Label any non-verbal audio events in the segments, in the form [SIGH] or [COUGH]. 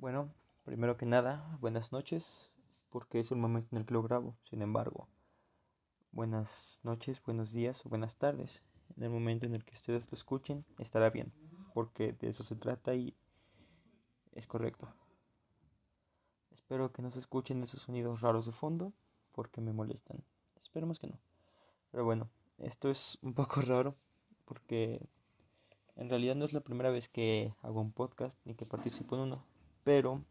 Bueno, primero que nada, buenas noches, porque es el momento en el que lo grabo. Sin embargo, buenas noches, buenos días o buenas tardes. En el momento en el que ustedes lo escuchen, estará bien, porque de eso se trata y es correcto. Espero que no se escuchen esos sonidos raros de fondo, porque me molestan. Esperemos que no. Pero bueno, esto es un poco [LAUGHS] raro, porque en realidad no es la primera vez que hago un podcast ni que participo en uno pero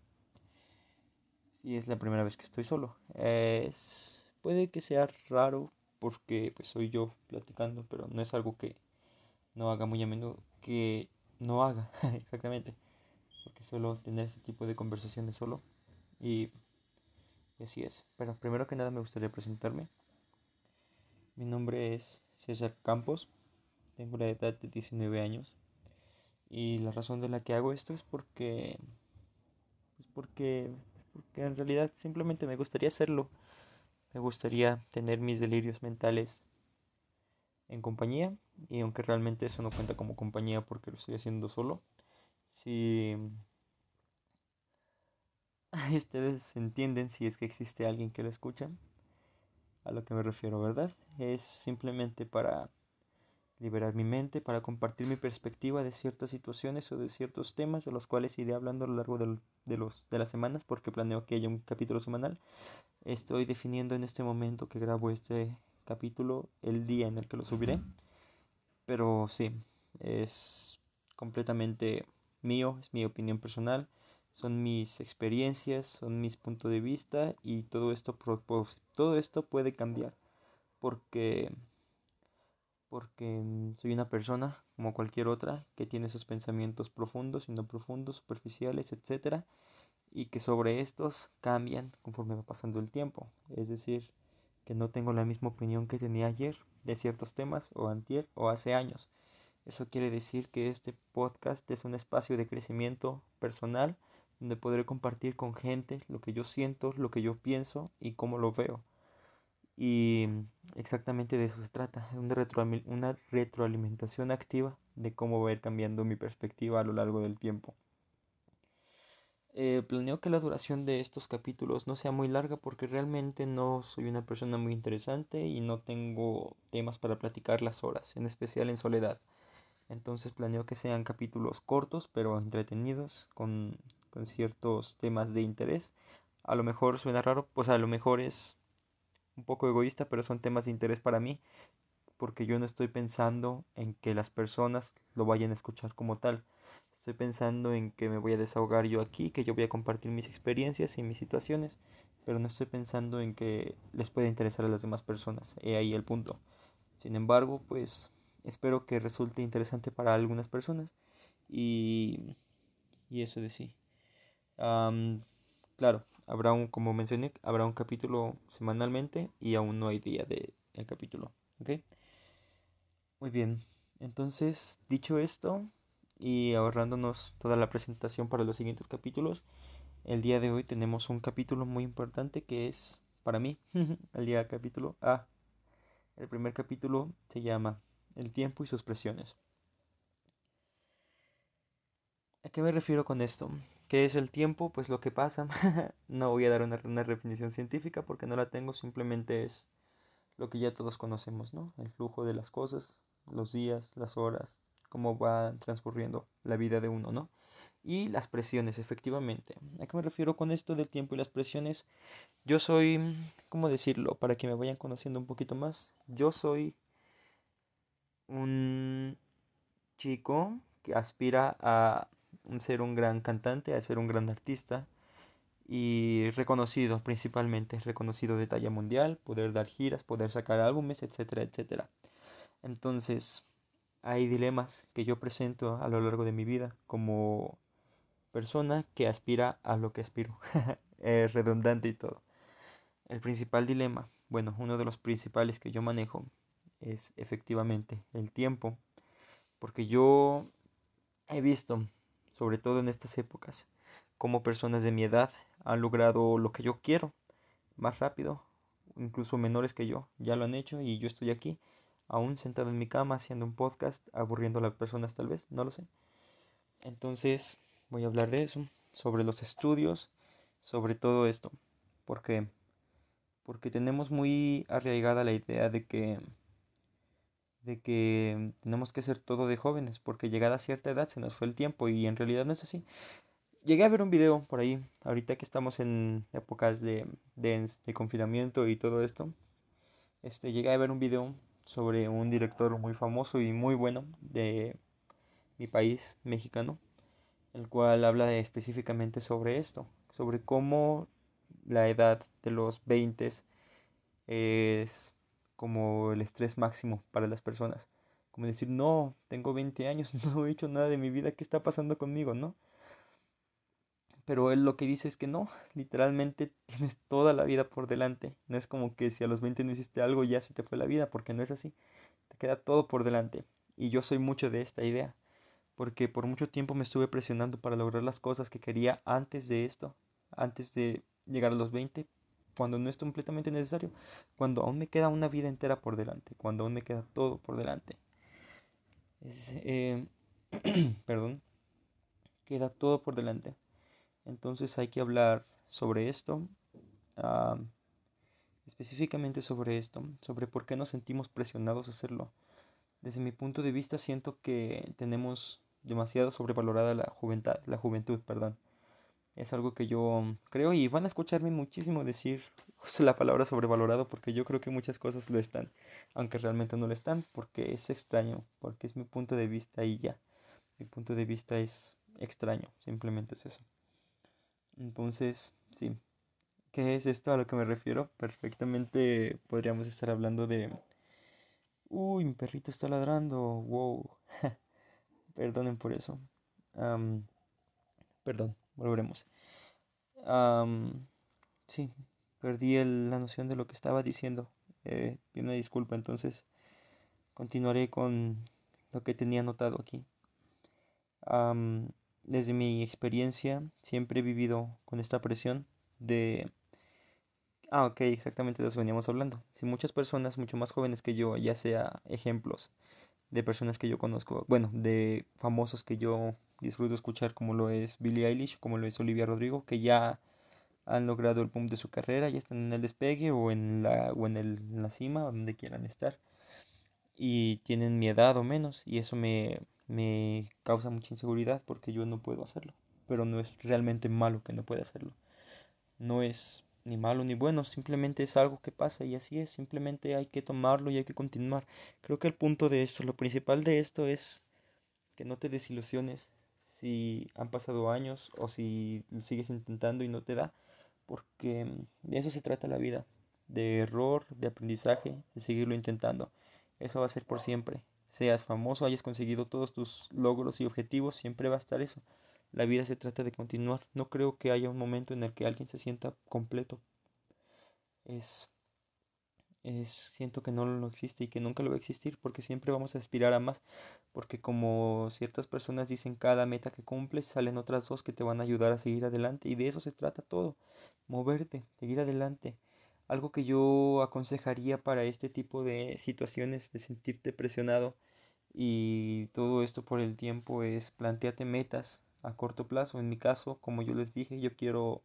si es la primera vez que estoy solo. Es, puede que sea raro porque pues soy yo platicando, pero no es algo que no haga muy a menudo, que no haga [LAUGHS] exactamente, porque suelo tener ese tipo de conversaciones solo y, así es. Pero primero que nada me gustaría presentarme. Mi nombre es César Campos, tengo la edad de 19 años y la razón de la que hago esto es porque pues porque, porque en realidad simplemente me gustaría hacerlo. Me gustaría tener mis delirios mentales en compañía y aunque realmente eso no cuenta como compañía porque lo estoy haciendo solo, si ustedes entienden si es que existe alguien que lo escucha, a lo que me refiero, ¿verdad? Es simplemente para liberar mi mente para compartir mi perspectiva de ciertas situaciones o de ciertos temas de los cuales iré hablando a lo largo de, los, de las semanas porque planeo que haya un capítulo semanal. Estoy definiendo en este momento que grabo este capítulo el día en el que lo subiré. Pero sí, es completamente mío, es mi opinión personal, son mis experiencias, son mis puntos de vista y todo esto, todo esto puede cambiar porque porque mm, soy una persona como cualquier otra que tiene sus pensamientos profundos y no profundos, superficiales, etc. Y que sobre estos cambian conforme va pasando el tiempo. Es decir, que no tengo la misma opinión que tenía ayer de ciertos temas o antier o hace años. Eso quiere decir que este podcast es un espacio de crecimiento personal donde podré compartir con gente lo que yo siento, lo que yo pienso y cómo lo veo. Y exactamente de eso se trata, una, una retroalimentación activa de cómo va a ir cambiando mi perspectiva a lo largo del tiempo. Eh, planeo que la duración de estos capítulos no sea muy larga porque realmente no soy una persona muy interesante y no tengo temas para platicar las horas, en especial en soledad. Entonces planeo que sean capítulos cortos pero entretenidos, con, con ciertos temas de interés. A lo mejor suena raro, pues a lo mejor es un poco egoísta, pero son temas de interés para mí, porque yo no estoy pensando en que las personas lo vayan a escuchar como tal. Estoy pensando en que me voy a desahogar yo aquí, que yo voy a compartir mis experiencias y mis situaciones, pero no estoy pensando en que les pueda interesar a las demás personas. He ahí el punto. Sin embargo, pues espero que resulte interesante para algunas personas y, y eso de sí. claro, Habrá un, como mencioné, habrá un capítulo semanalmente y aún no hay día del el capítulo. Muy bien. Entonces, dicho esto y ahorrándonos toda la presentación para los siguientes capítulos, el día de hoy tenemos un capítulo muy importante que es para mí [LAUGHS] el día capítulo A. El primer capítulo se llama El tiempo y sus presiones. ¿A qué me refiero con esto? ¿Qué es el tiempo? Pues lo que pasa. [LAUGHS] no voy a dar una, una, definición científica porque no la tengo, simplemente es lo que ya todos conocemos, ¿no? El flujo de las cosas, los días, las horas, cómo va transcurriendo la vida de uno, ¿no? Y las presiones, efectivamente. ¿A qué me refiero con esto del tiempo y las presiones? Yo soy, ¿cómo decirlo? Para que me vayan conociendo un poquito más. Yo soy un chico que aspira a ser un gran cantante, a ser un gran artista y reconocido principalmente, reconocido de talla mundial, poder dar giras, poder sacar álbumes, etcétera, etcétera. Entonces, hay dilemas que yo presento a lo largo de mi vida como persona que aspira a lo que aspiro. [LAUGHS] es redundante y todo. El principal dilema, bueno, uno de los principales que yo manejo es efectivamente el tiempo, porque yo he visto sobre todo en estas épocas, como personas de mi edad han logrado lo que yo quiero más rápido, incluso menores que yo, ya lo han hecho y yo estoy aquí, aún sentado en mi cama haciendo un podcast, aburriendo a las personas tal vez, no lo sé. Entonces voy a hablar de eso, sobre los estudios, sobre todo esto, porque porque tenemos muy arraigada la idea de que de que tenemos que ser todo de jóvenes, porque llegada a cierta edad se nos fue el tiempo y en realidad no es así. Llegué a ver un video por ahí, ahorita que estamos en épocas de, de, de confinamiento y todo esto, este, llegué a ver un video sobre un director muy famoso y muy bueno de mi país mexicano, el cual habla específicamente sobre esto, sobre cómo la edad de los 20 es como el estrés máximo para las personas. Como decir, no, tengo 20 años, [LAUGHS] no he hecho nada de mi vida, ¿qué está pasando conmigo, no? Pero él lo que dice es que no, literalmente [LAUGHS] tienes toda la vida por delante. No es como que si a los 20 no hiciste algo ya se te fue la vida, porque no es así. Te queda todo por delante. Y yo soy mucho de esta idea, porque por mucho tiempo me estuve presionando para lograr las cosas que quería antes de esto, antes de llegar a los 20, cuando no es completamente necesario, cuando aún me queda una vida entera por delante, cuando aún me queda todo por delante. Eh, [CLEARS THROAT] perdón, queda todo por delante. Entonces hay que hablar sobre esto, específicamente sobre esto, sobre por qué nos sentimos presionados a hacerlo. Desde mi punto de vista siento que tenemos demasiado sobrevalorada la juventud, la juventud, perdón. Es algo que yo creo y van a escucharme muchísimo decir [LAUGHS] la palabra sobrevalorado porque yo creo que muchas cosas lo están, aunque realmente no lo están, porque es extraño, porque es mi punto de vista y ya. Mi punto de vista es extraño, simplemente es eso. Entonces, sí. ¿Qué es esto a lo que me refiero? Perfectamente podríamos estar hablando de... Uy, mi perrito está ladrando. Wow. [LAUGHS] Perdonen por eso. perdón volveremos. sí, perdí la noción de lo que estaba diciendo. Eh, una disculpa, entonces continuaré con lo que tenía anotado aquí. desde mi experiencia, siempre he vivido con esta presión de... Ah, ok, exactamente de eso veníamos hablando. Si muchas personas mucho más jóvenes que yo, ya sea ejemplos de personas que yo conozco, bueno, de famosos que yo disfruto escuchar como lo es Billie Eilish, como lo es Olivia Rodrigo, que ya han logrado el boom de su carrera, ya están en el despegue o en la, o en, el, la cima, donde quieran estar, y tienen mi edad o menos, y eso me, me causa mucha inseguridad porque yo no puedo hacerlo, pero no es realmente malo que no pueda hacerlo, no es ni malo ni bueno, simplemente es algo que pasa y así es, simplemente hay que tomarlo y hay que continuar. Creo que el punto de esto, lo principal de esto es que no te desilusiones si han pasado años o si sigues intentando y no te da, porque de eso se trata la vida, de error, de aprendizaje, de seguirlo intentando. Eso va a ser por siempre. Seas famoso, hayas conseguido todos tus logros y objetivos, siempre va a estar eso. La vida se trata de continuar. No creo que haya un momento en el que alguien se sienta completo. Es, es siento que no lo existe y que nunca lo va a existir porque siempre vamos a aspirar a más. Porque como ciertas personas dicen, cada meta que cumples salen otras dos que te van a ayudar a seguir adelante. Y de eso se trata todo. Moverte, seguir adelante. Algo que yo aconsejaría para este tipo de situaciones de sentirte presionado y todo esto por el tiempo es planteate metas a corto plazo. En mi caso, como yo les dije, yo quiero,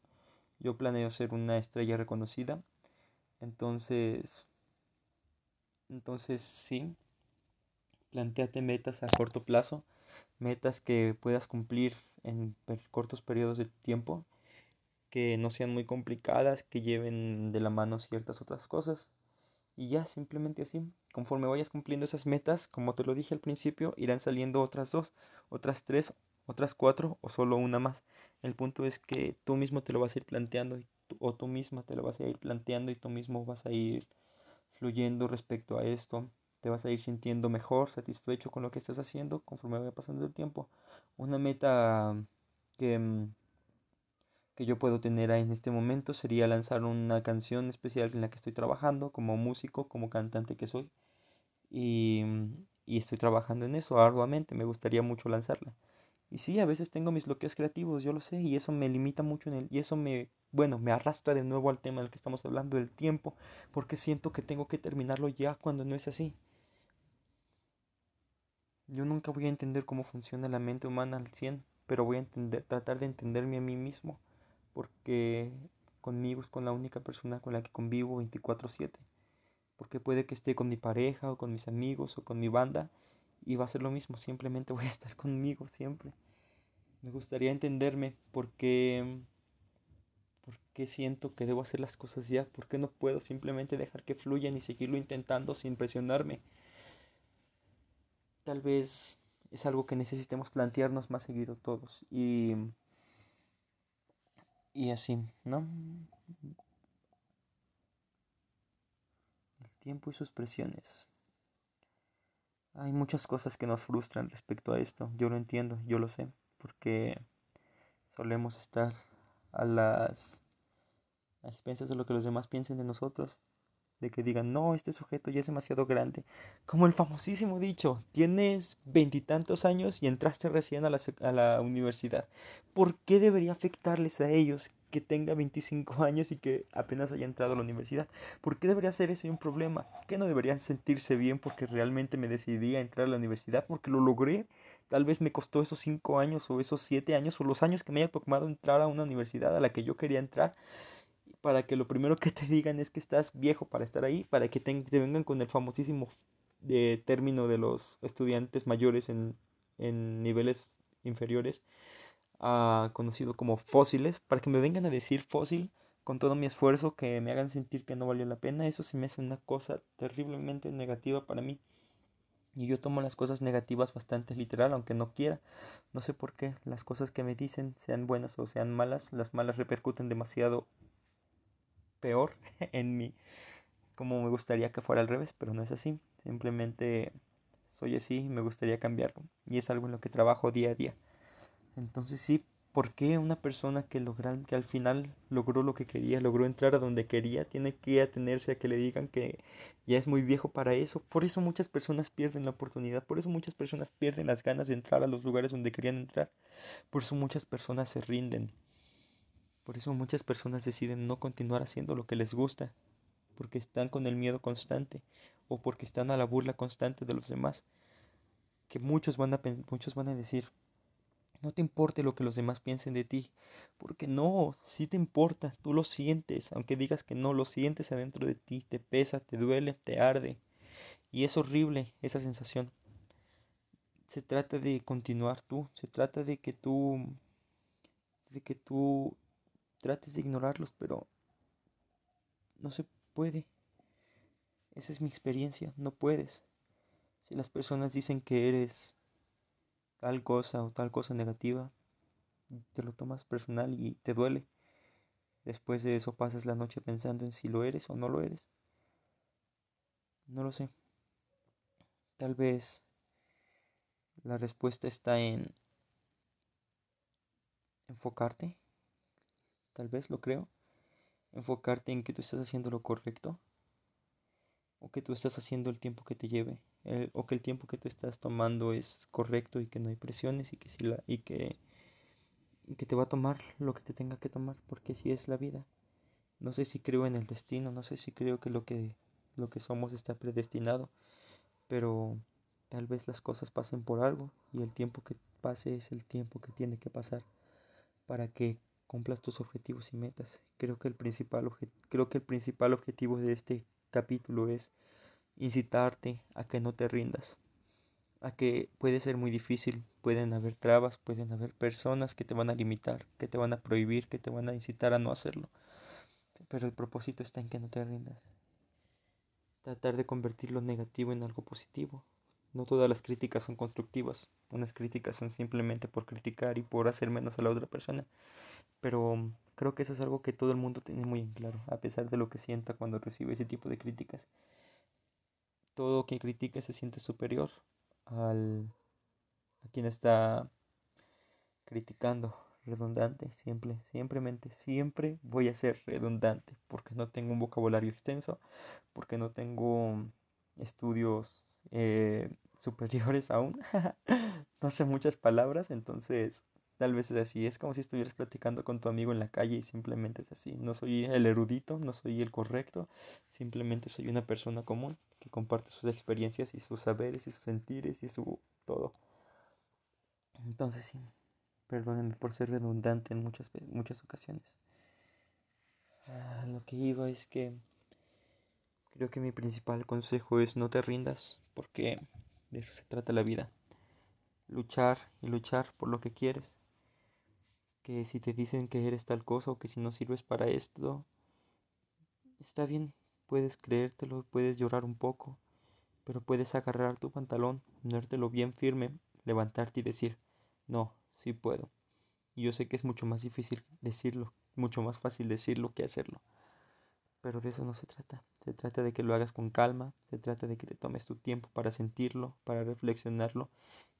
yo planeo ser una estrella reconocida. Entonces, entonces sí, planteate metas a corto plazo, metas que puedas cumplir en cortos periodos de tiempo, que no sean muy complicadas, que lleven de la mano ciertas otras cosas. Y ya, simplemente así. Conforme vayas cumpliendo esas metas, como te lo dije al principio, irán saliendo otras dos, otras tres otras cuatro o solo una más. El punto es que tú mismo te lo vas a ir planteando o tú misma te lo vas a ir planteando y tú mismo vas a ir fluyendo respecto a esto. Te vas a ir sintiendo mejor, satisfecho con lo que estás haciendo conforme vaya pasando el tiempo. Una meta que, mm, que yo puedo tener en este momento sería lanzar una canción especial en la que estoy trabajando como músico, como cantante que soy. Y, y estoy trabajando en eso arduamente, me gustaría mucho lanzarla. Y sí, a veces tengo mis bloqueos creativos, yo lo sé, y eso me limita mucho en el, y eso me, bueno, me arrastra de nuevo al tema del que estamos hablando, del tiempo, porque siento que tengo que terminarlo ya cuando no es así. Yo nunca voy a entender cómo funciona la mente humana al 100, pero voy a entender, tratar de entenderme a mí mismo, porque conmigo es con la única persona con la que convivo 24/7, porque puede que esté con mi pareja o con mis amigos o con mi banda y va a ser lo mismo, simplemente voy a estar [LAUGHS] conmigo siempre. Me gustaría entenderme porque porque siento que debo hacer las cosas ya, porque no puedo simplemente dejar que fluyan y seguirlo intentando sin presionarme. Tal vez es algo que necesitemos plantearnos más seguido todos y y así, ¿no? El tiempo y sus presiones. Hay muchas cosas que nos frustran respecto a esto. Yo lo entiendo, yo lo sé, porque solemos estar a las a expensas de lo que los demás piensen de nosotros de que digan, no, este sujeto ya es demasiado grande. Como el famosísimo dicho, tienes veintitantos años y entraste recién a la, a la universidad. ¿Por qué debería afectarles a ellos que tenga 25 años y que apenas haya entrado a la universidad? ¿Por qué debería ser ese un problema? ¿Que no deberían sentirse bien porque realmente me decidí a entrar a la universidad? Porque lo logré. Tal vez me costó esos 5 años o esos 7 años o los años que me haya tomado entrar a una universidad a la que yo quería entrar para que lo primero que te digan es que estás viejo para estar ahí, para que te, vengan con el famosísimo de término de los estudiantes mayores en, en niveles inferiores, uh, conocido como fósiles, para que me vengan a decir fósil con todo mi esfuerzo, que me hagan sentir que no valió la pena, eso sí me hace una cosa terriblemente negativa para mí. Y yo tomo las cosas negativas bastante literal, aunque no quiera. No sé por qué las cosas que me dicen, sean buenas o sean malas, las malas repercuten demasiado peor [LAUGHS] en mí, como me gustaría que fuera al revés, pero no es así. Simplemente soy así y me gustaría cambiarlo. Y es algo en lo que trabajo día a día. Entonces sí, ¿por qué una persona que, logra, que al final logró lo que quería, logró entrar a donde quería, tiene que atenerse a que le digan que ya es muy viejo para eso? Por eso muchas personas pierden la oportunidad, por eso muchas personas pierden las ganas de entrar a los lugares donde querían entrar, por eso muchas personas se rinden. Por eso muchas personas deciden no continuar haciendo lo que les gusta, porque están con el miedo constante o porque están a la burla constante de los demás. Que muchos van a, muchos van a decir, no te importe lo que los demás piensen de ti, porque no, sí te importa, tú lo sientes, aunque digas que no, lo sientes adentro de ti, te pesa, te duele, te arde. Y es horrible esa sensación. Se trata de continuar tú, se trata de que tú de que tú trates de ignorarlos, pero no se puede. Esa es mi experiencia, no puedes. Si las personas dicen que eres tal cosa o tal cosa negativa, te lo tomas personal y te duele. Después de eso pasas la noche pensando en si lo eres o no lo eres. No lo sé. Tal vez la respuesta está en enfocarte tal vez lo creo, enfocarte en que tú estás haciendo lo correcto o que tú estás haciendo el tiempo que te lleve o que el tiempo que tú estás tomando es correcto y que no hay presiones y que si la y que que te va a tomar lo que te tenga que tomar porque si es la vida no sé si creo en el destino no sé si creo que lo que lo que somos está predestinado pero tal vez las cosas pasen por algo y el tiempo que pase es el tiempo que tiene que pasar para que cumplas tus objetivos y metas. Creo que el principal, creo que el principal objetivo de este capítulo es incitarte a que no te rindas, a que puede ser muy difícil, pueden haber trabas, pueden haber personas que te van a limitar, que te van a prohibir, que te van a incitar a no hacerlo. Pero el propósito está en que no te rindas. Tratar de convertir lo negativo en algo positivo. No todas las críticas son constructivas. Unas críticas son simplemente por criticar y por hacer menos a la otra persona. Pero creo que eso es algo que todo el mundo tiene muy en claro, a pesar de lo que sienta cuando recibe ese tipo de críticas. Todo quien critica se siente superior al a quien está criticando redundante, siempre, simplemente, siempre voy a ser redundante, porque no tengo un vocabulario extenso, porque no tengo estudios eh, [LAUGHS] superiores aún, [LAUGHS] no sé muchas palabras, entonces Tal vez es así, es como si estuvieras platicando con tu amigo en la calle y simplemente es así. No soy el erudito, no soy el correcto, simplemente soy una persona común que comparte sus experiencias y sus saberes y sus sentires y su todo. Entonces sí, Perdónenme por ser redundante en muchas, muchas ocasiones. Ah, lo que iba es que creo que mi principal consejo es no te rindas, porque de eso se trata la vida. Luchar y luchar por lo que quieres. Que si te dicen que eres tal cosa o que si no sirves para esto, está bien, puedes creértelo, puedes llorar un poco, pero puedes agarrar tu pantalón, ponértelo bien firme, levantarte y decir, no, sí puedo. Y yo sé que es mucho más difícil decirlo, mucho más fácil decirlo que hacerlo. Pero de eso no se trata. Se trata de que lo hagas con calma, se trata de que te tomes tu tiempo para sentirlo, para reflexionarlo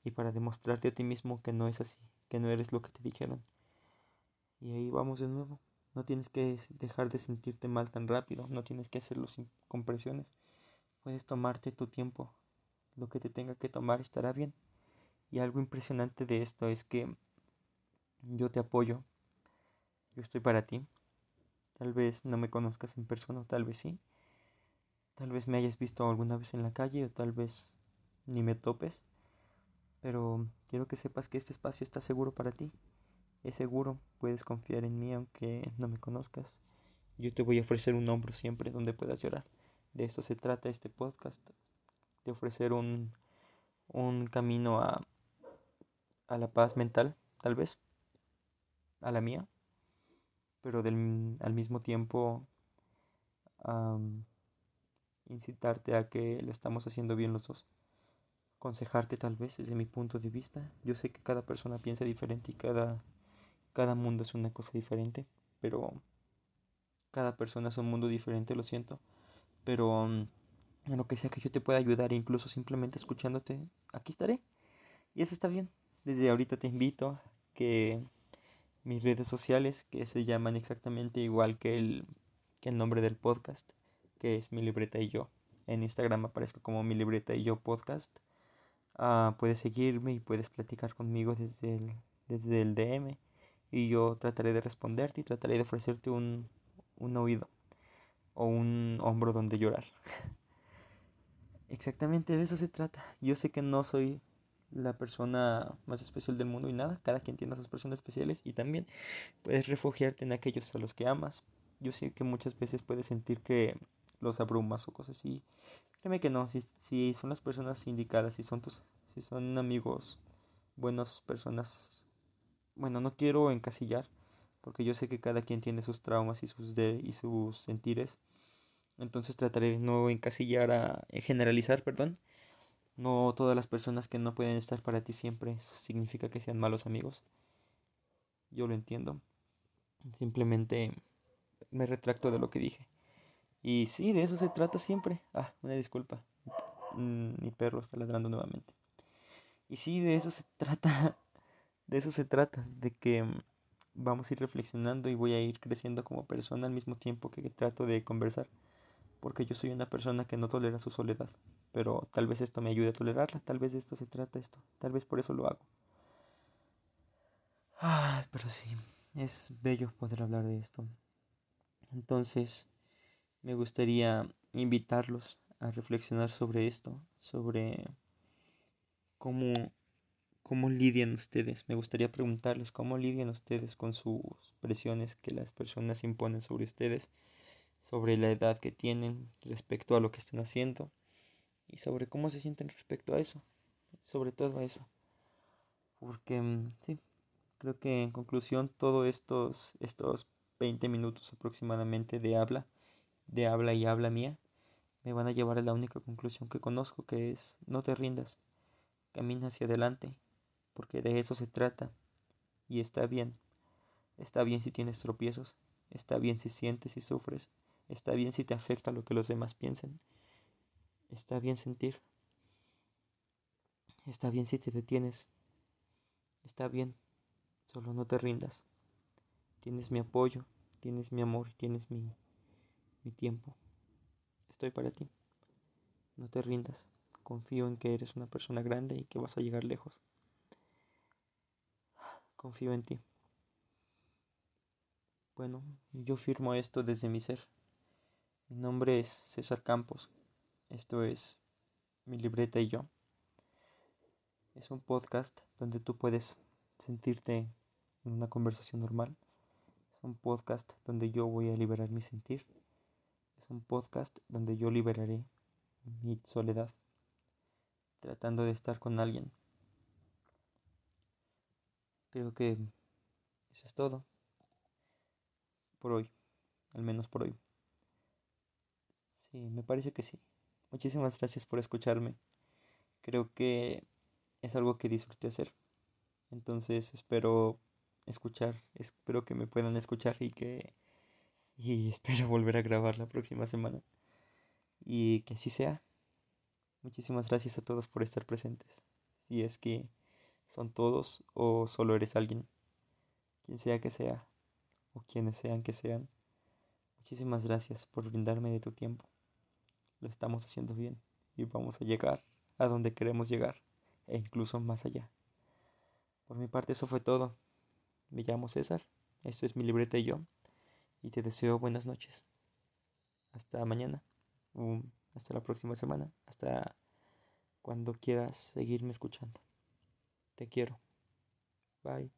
y para demostrarte a ti mismo que no es así, que no eres lo que te dijeron. Y ahí vamos de nuevo. No tienes que dejar de sentirte mal tan rápido, no tienes que hacerlo sin compresiones. Puedes tomarte tu tiempo, lo que te tenga que tomar estará bien. Y algo impresionante de esto es que yo te apoyo, yo estoy para ti. Tal vez no me conozcas en persona, tal vez sí. Tal vez me hayas visto alguna vez en la calle o tal vez ni me topes. Pero quiero que sepas que este espacio está seguro para ti. Es seguro, puedes confiar en mí aunque no me conozcas. Yo te voy a ofrecer un hombro siempre donde puedas llorar. De esto se trata este podcast. De ofrecer un, un camino a, a la paz mental, tal vez. A la mía. Pero del, al mismo tiempo incitarte a que lo estamos haciendo bien los dos. Aconsejarte tal vez desde mi punto de vista. Yo sé que cada persona piensa diferente y cada cada mundo es una cosa diferente, pero cada persona es un mundo diferente, lo siento. Pero mm, en lo que sea que yo te pueda ayudar, incluso simplemente escuchándote, aquí estaré. Y eso está bien. Desde ahorita te invito a que mis redes sociales, que se llaman exactamente igual que el, que el nombre del podcast, que es mi libreta y yo. En Instagram aparezco como mi libreta y yo podcast. Ah, puedes seguirme y puedes platicar conmigo desde el, desde el DM y yo trataré de responderte y trataré de ofrecerte un, un oído o un hombro donde llorar. [LAUGHS] Exactamente de eso se trata. Yo sé que no soy la persona más especial del mundo y nada, cada quien tiene a sus personas especiales y también puedes refugiarte en aquellos a los que amas. Yo sé que muchas veces puedes sentir que los abrumas o cosas así. Créeme que no, si, si son las personas indicadas, si son tus, si son amigos, buenas personas bueno, no quiero encasillar, porque yo sé que cada quien tiene sus traumas y sus, de, y sus sentires. Entonces trataré de no encasillar a generalizar, perdón. No todas las personas que no pueden estar para ti siempre significa que sean malos amigos. Yo lo entiendo. Simplemente me retracto de lo que dije. Y sí, de eso se trata siempre. Ah, una disculpa. Mm, mi perro está ladrando nuevamente. Y sí, de eso se trata de eso se trata, de que vamos a ir reflexionando y voy a ir creciendo como persona al mismo tiempo que trato de conversar, porque yo soy una persona que no tolera su soledad, pero tal vez esto me ayude a tolerarla, tal vez de esto se trata esto, tal vez por eso lo hago. Ay, pero sí, es bello poder hablar de esto. Entonces, me gustaría invitarlos a reflexionar sobre esto, sobre cómo ¿Cómo lidian ustedes? Me gustaría preguntarles cómo lidian ustedes con sus presiones que las personas imponen sobre ustedes, sobre la edad que tienen respecto a lo que están haciendo y sobre cómo se sienten respecto a eso, sobre todo a eso. Porque mm, sí, creo que en conclusión todos estos estos 20 minutos aproximadamente de habla, de habla y habla mía, me van a llevar a la única conclusión que conozco que es no te rindas, camina hacia adelante porque de eso se trata. Y está bien. Está bien si tienes tropiezos, está bien si sientes y sufres, está bien si te afecta lo que los demás piensen. Está bien sentir. Está bien si te detienes. Está bien, solo no te rindas. Tienes mi apoyo, tienes mi amor, tienes mi, mi tiempo. Estoy para ti. No te rindas. Confío en que eres una persona grande y que vas a llegar lejos. Confío en ti. Bueno, yo firmo esto desde mi ser. Mi nombre es César Campos. Esto es mi libreta y yo. Es un podcast donde tú puedes sentirte en una conversación normal. Es un podcast donde yo voy a liberar mi sentir. Es un podcast donde yo liberaré mi soledad, tratando de estar con alguien. Creo que eso es todo por hoy, al menos por hoy. Sí, me parece que sí. Muchísimas gracias por escucharme. Creo que es algo que disfruté hacer. Entonces espero escuchar, espero que me puedan escuchar y que y espero [LAUGHS] volver a grabar la próxima semana. Y que así sea. Muchísimas gracias a todos por estar presentes. Si es que son todos o solo eres alguien, quien sea que sea o quienes sean que sean. Muchísimas gracias por brindarme de tu tiempo. Lo estamos haciendo bien y vamos a llegar a donde queremos llegar e incluso más allá. Por mi parte eso fue todo. Me llamo César, esto es mi libreta y yo, y te deseo buenas noches. Hasta mañana, hasta la próxima semana, hasta cuando quieras seguirme escuchando. Te quiero. Bye.